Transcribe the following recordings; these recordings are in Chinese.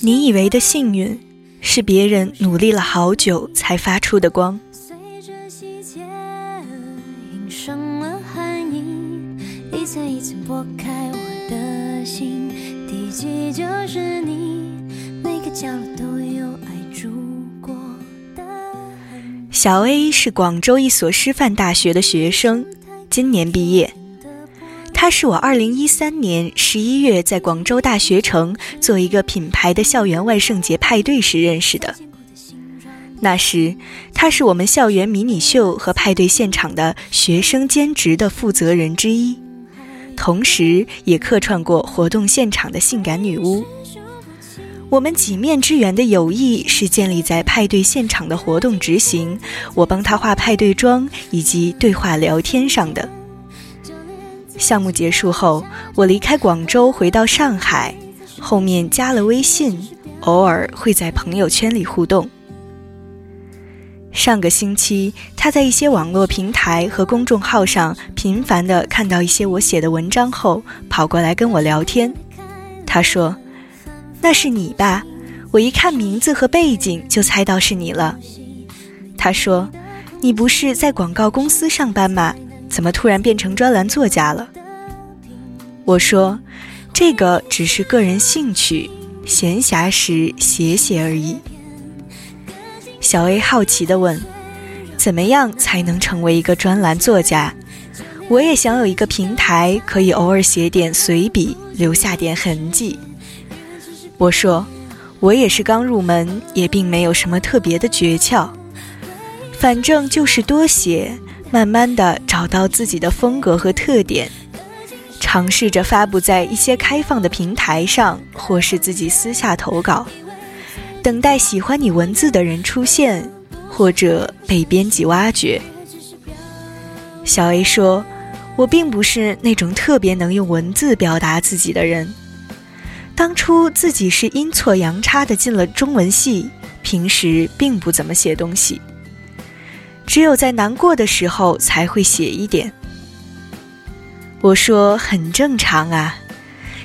你以为的幸运，是别人努力了好久才发出的光。随着细节印上了含义，一层一层剥开我的心，第几就是你，每个角落都有爱住过的。小 A 是广州一所师范大学的学生，今年毕业。他是我2013年11月在广州大学城做一个品牌的校园万圣节派对时认识的。那时，他是我们校园迷你秀和派对现场的学生兼职的负责人之一，同时也客串过活动现场的性感女巫。我们几面之缘的友谊是建立在派对现场的活动执行，我帮他化派对妆以及对话聊天上的。项目结束后，我离开广州回到上海，后面加了微信，偶尔会在朋友圈里互动。上个星期，他在一些网络平台和公众号上频繁地看到一些我写的文章后，跑过来跟我聊天。他说：“那是你吧？我一看名字和背景就猜到是你了。”他说：“你不是在广告公司上班吗？怎么突然变成专栏作家了？”我说：“这个只是个人兴趣，闲暇时写写而已。”小 A 好奇地问：“怎么样才能成为一个专栏作家？我也想有一个平台，可以偶尔写点随笔，留下点痕迹。”我说：“我也是刚入门，也并没有什么特别的诀窍，反正就是多写，慢慢的找到自己的风格和特点，尝试着发布在一些开放的平台上，或是自己私下投稿。”等待喜欢你文字的人出现，或者被编辑挖掘。小 A 说：“我并不是那种特别能用文字表达自己的人。当初自己是阴错阳差的进了中文系，平时并不怎么写东西，只有在难过的时候才会写一点。”我说：“很正常啊，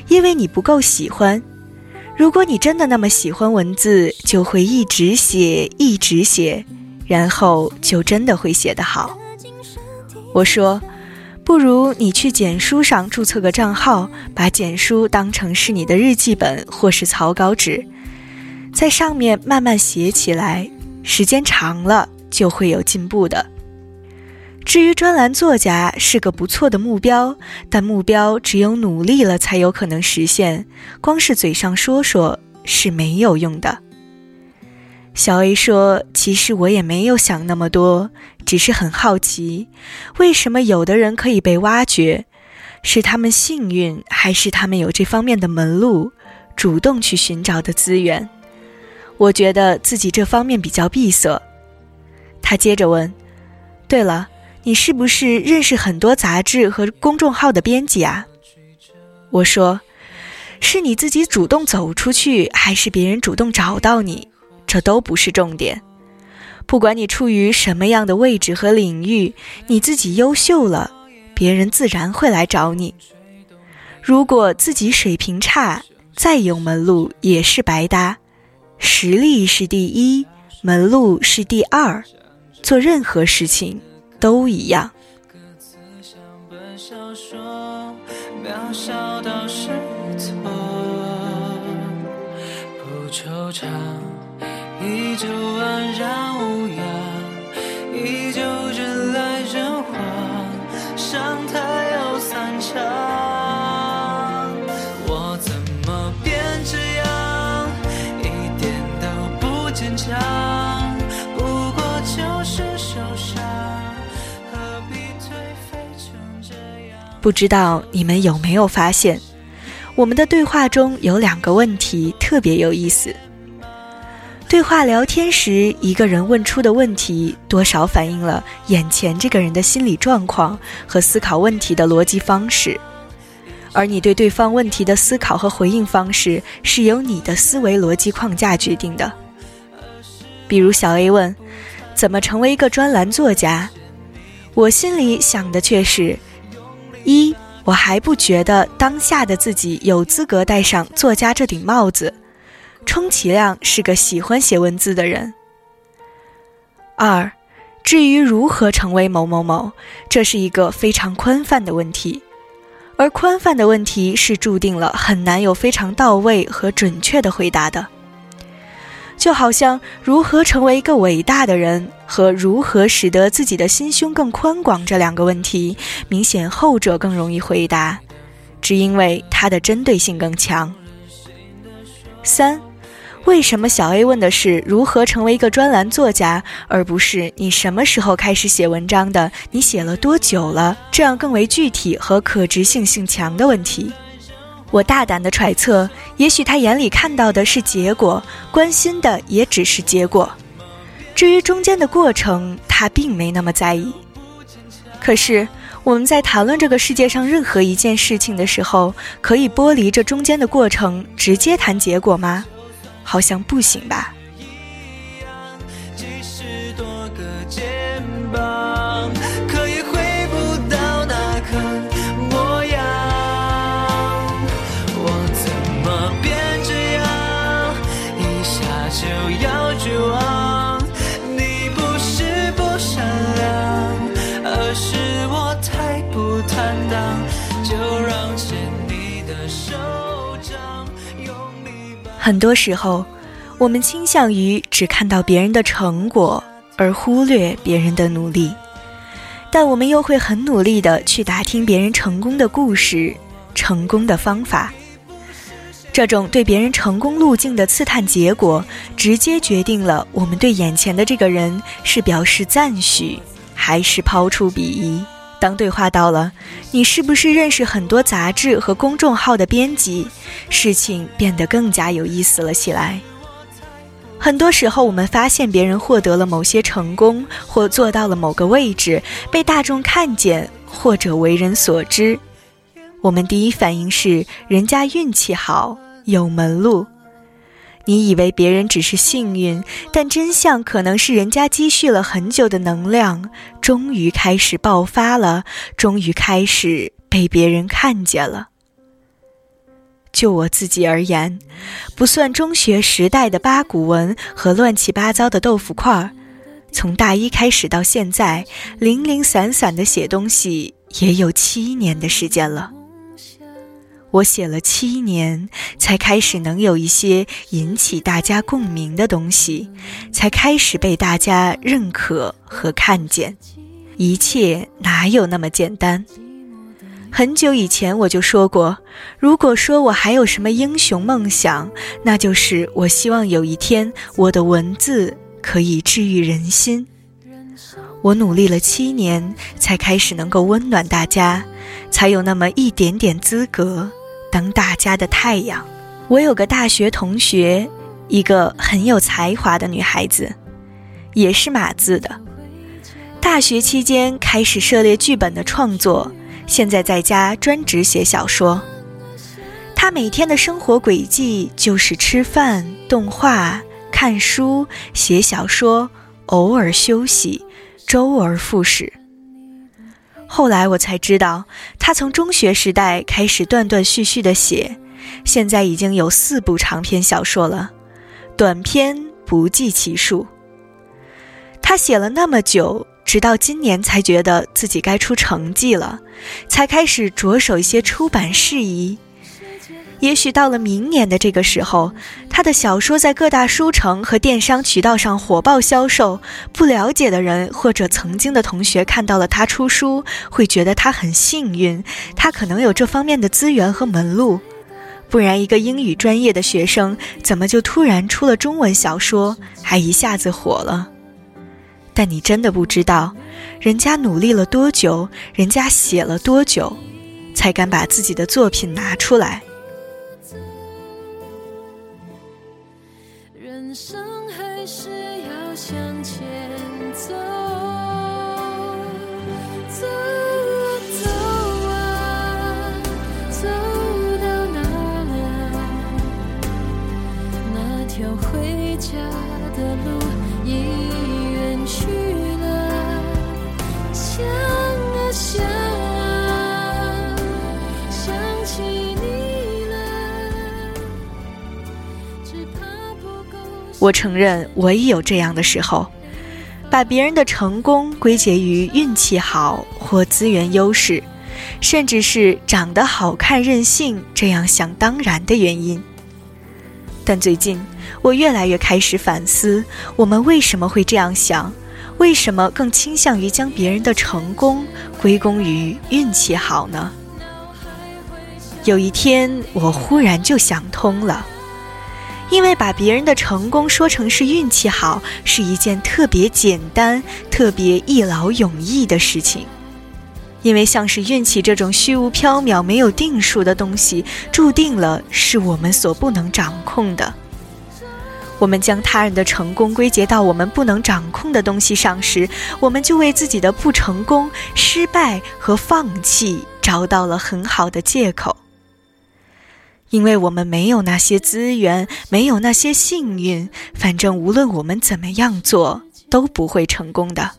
因为你不够喜欢。”如果你真的那么喜欢文字，就会一直写，一直写，然后就真的会写得好。我说，不如你去简书上注册个账号，把简书当成是你的日记本或是草稿纸，在上面慢慢写起来，时间长了就会有进步的。至于专栏作家是个不错的目标，但目标只有努力了才有可能实现，光是嘴上说说是没有用的。小 A 说：“其实我也没有想那么多，只是很好奇，为什么有的人可以被挖掘？是他们幸运，还是他们有这方面的门路，主动去寻找的资源？我觉得自己这方面比较闭塞。”他接着问：“对了。”你是不是认识很多杂志和公众号的编辑啊？我说，是你自己主动走出去，还是别人主动找到你？这都不是重点。不管你处于什么样的位置和领域，你自己优秀了，别人自然会来找你。如果自己水平差，再有门路也是白搭。实力是第一，门路是第二。做任何事情。都一样。歌词像本小说，渺小到失措不惆怅，依旧安然无恙，依旧人来人往，伤它又散场。不知道你们有没有发现，我们的对话中有两个问题特别有意思。对话聊天时，一个人问出的问题，多少反映了眼前这个人的心理状况和思考问题的逻辑方式，而你对对方问题的思考和回应方式，是由你的思维逻辑框架决定的。比如小 A 问：“怎么成为一个专栏作家？”我心里想的却是。一，我还不觉得当下的自己有资格戴上作家这顶帽子，充其量是个喜欢写文字的人。二，至于如何成为某某某，这是一个非常宽泛的问题，而宽泛的问题是注定了很难有非常到位和准确的回答的。就好像如何成为一个伟大的人和如何使得自己的心胸更宽广这两个问题，明显后者更容易回答，只因为它的针对性更强。三，为什么小 A 问的是如何成为一个专栏作家，而不是你什么时候开始写文章的？你写了多久了？这样更为具体和可执行性强的问题。我大胆的揣测，也许他眼里看到的是结果，关心的也只是结果。至于中间的过程，他并没那么在意。可是我们在谈论这个世界上任何一件事情的时候，可以剥离这中间的过程，直接谈结果吗？好像不行吧。很多时候，我们倾向于只看到别人的成果，而忽略别人的努力，但我们又会很努力的去打听别人成功的故事、成功的方法。这种对别人成功路径的刺探结果，直接决定了我们对眼前的这个人是表示赞许，还是抛出鄙夷。当对话到了，你是不是认识很多杂志和公众号的编辑？事情变得更加有意思了起来。很多时候，我们发现别人获得了某些成功，或做到了某个位置，被大众看见，或者为人所知，我们第一反应是人家运气好，有门路。你以为别人只是幸运，但真相可能是人家积蓄了很久的能量，终于开始爆发了，终于开始被别人看见了。就我自己而言，不算中学时代的八股文和乱七八糟的豆腐块儿，从大一开始到现在，零零散散的写东西也有七年的时间了。我写了七年，才开始能有一些引起大家共鸣的东西，才开始被大家认可和看见。一切哪有那么简单？很久以前我就说过，如果说我还有什么英雄梦想，那就是我希望有一天我的文字可以治愈人心。我努力了七年，才开始能够温暖大家，才有那么一点点资格。当大家的太阳。我有个大学同学，一个很有才华的女孩子，也是码字的。大学期间开始涉猎剧本的创作，现在在家专职写小说。她每天的生活轨迹就是吃饭、动画、看书、写小说，偶尔休息，周而复始。后来我才知道，他从中学时代开始断断续续的写，现在已经有四部长篇小说了，短篇不计其数。他写了那么久，直到今年才觉得自己该出成绩了，才开始着手一些出版事宜。也许到了明年的这个时候，他的小说在各大书城和电商渠道上火爆销售，不了解的人或者曾经的同学看到了他出书，会觉得他很幸运，他可能有这方面的资源和门路。不然，一个英语专业的学生怎么就突然出了中文小说，还一下子火了？但你真的不知道，人家努力了多久，人家写了多久，才敢把自己的作品拿出来。我承认我也有这样的时候，把别人的成功归结于运气好或资源优势，甚至是长得好看、任性这样想当然的原因。但最近，我越来越开始反思，我们为什么会这样想？为什么更倾向于将别人的成功归功于运气好呢？有一天，我忽然就想通了。因为把别人的成功说成是运气好，是一件特别简单、特别一劳永逸的事情。因为像是运气这种虚无缥缈、没有定数的东西，注定了是我们所不能掌控的。我们将他人的成功归结到我们不能掌控的东西上时，我们就为自己的不成功、失败和放弃找到了很好的借口。因为我们没有那些资源，没有那些幸运，反正无论我们怎么样做，都不会成功的。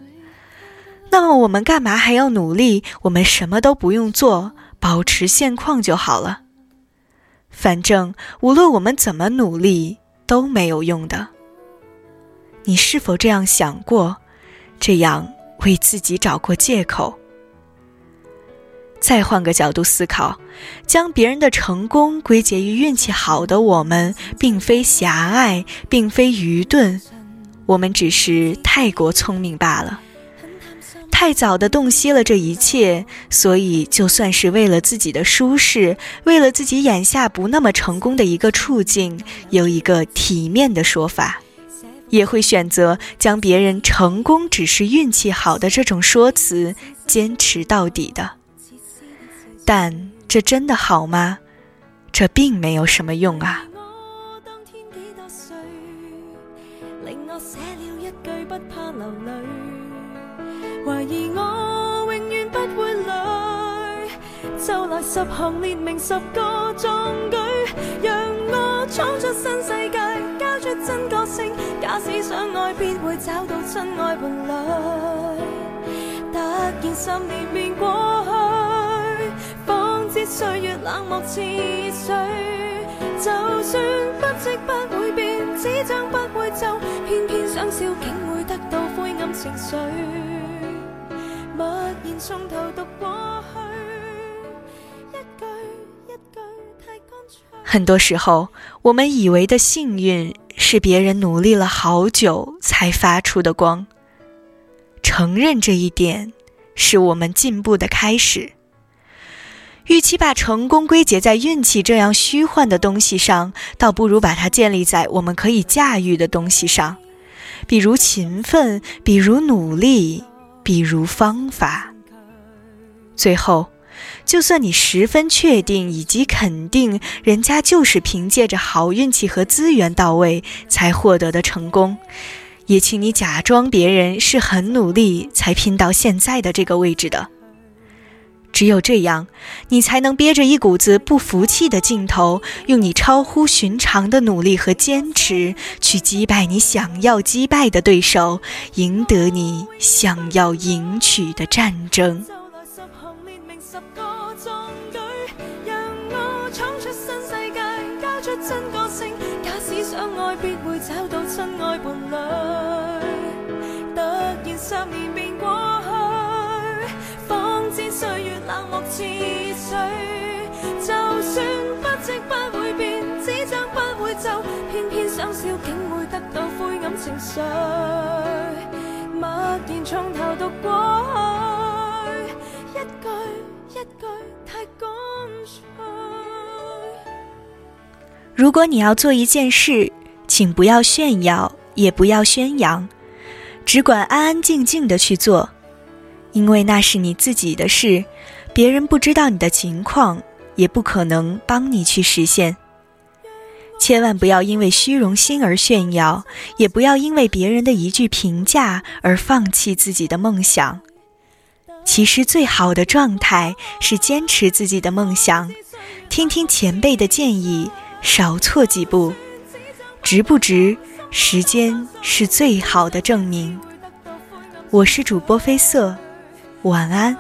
那么我们干嘛还要努力？我们什么都不用做，保持现况就好了。反正无论我们怎么努力，都没有用的。你是否这样想过？这样为自己找过借口？再换个角度思考，将别人的成功归结于运气好的我们，并非狭隘，并非愚钝，我们只是太过聪明罢了。太早的洞悉了这一切，所以就算是为了自己的舒适，为了自己眼下不那么成功的一个处境，有一个体面的说法，也会选择将别人成功只是运气好的这种说辞坚持到底的。但这真的好吗？这并没有什么用啊。令我写了一句不怕流泪，怀疑我永远不会累，就来十行列明十个壮举，让我闯出新世界，交出真个性。假使相爱，必会找到真爱伴侣。突然十年便过去。岁月冷漠似水，就算不即不会变，纸张不会皱，偏偏想笑竟会得到灰暗情绪。默然从头读过去，一句一句太干脆。很多时候，我们以为的幸运，是别人努力了好久才发出的光。承认这一点，是我们进步的开始。与其把成功归结在运气这样虚幻的东西上，倒不如把它建立在我们可以驾驭的东西上，比如勤奋，比如努力，比如方法。最后，就算你十分确定以及肯定人家就是凭借着好运气和资源到位才获得的成功，也请你假装别人是很努力才拼到现在的这个位置的。只有这样，你才能憋着一股子不服气的劲头，用你超乎寻常的努力和坚持，去击败你想要击败的对手，赢得你想要赢取的战争。想念便似水，就算不即不会变，纸张不会皱，偏偏想笑竟会得到灰暗情绪。默然从头读过去，一句一句太干脆。如果你要做一件事，请不要炫耀，也不要宣扬，只管安安静静的去做，因为那是你自己的事。别人不知道你的情况，也不可能帮你去实现。千万不要因为虚荣心而炫耀，也不要因为别人的一句评价而放弃自己的梦想。其实最好的状态是坚持自己的梦想，听听前辈的建议，少错几步。值不值？时间是最好的证明。我是主播飞色，晚安。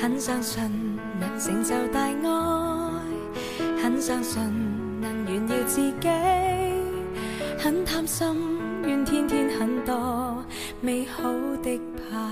很相信能成就大爱，很相信能炫耀自己，很贪心，愿天天很多美好的盼。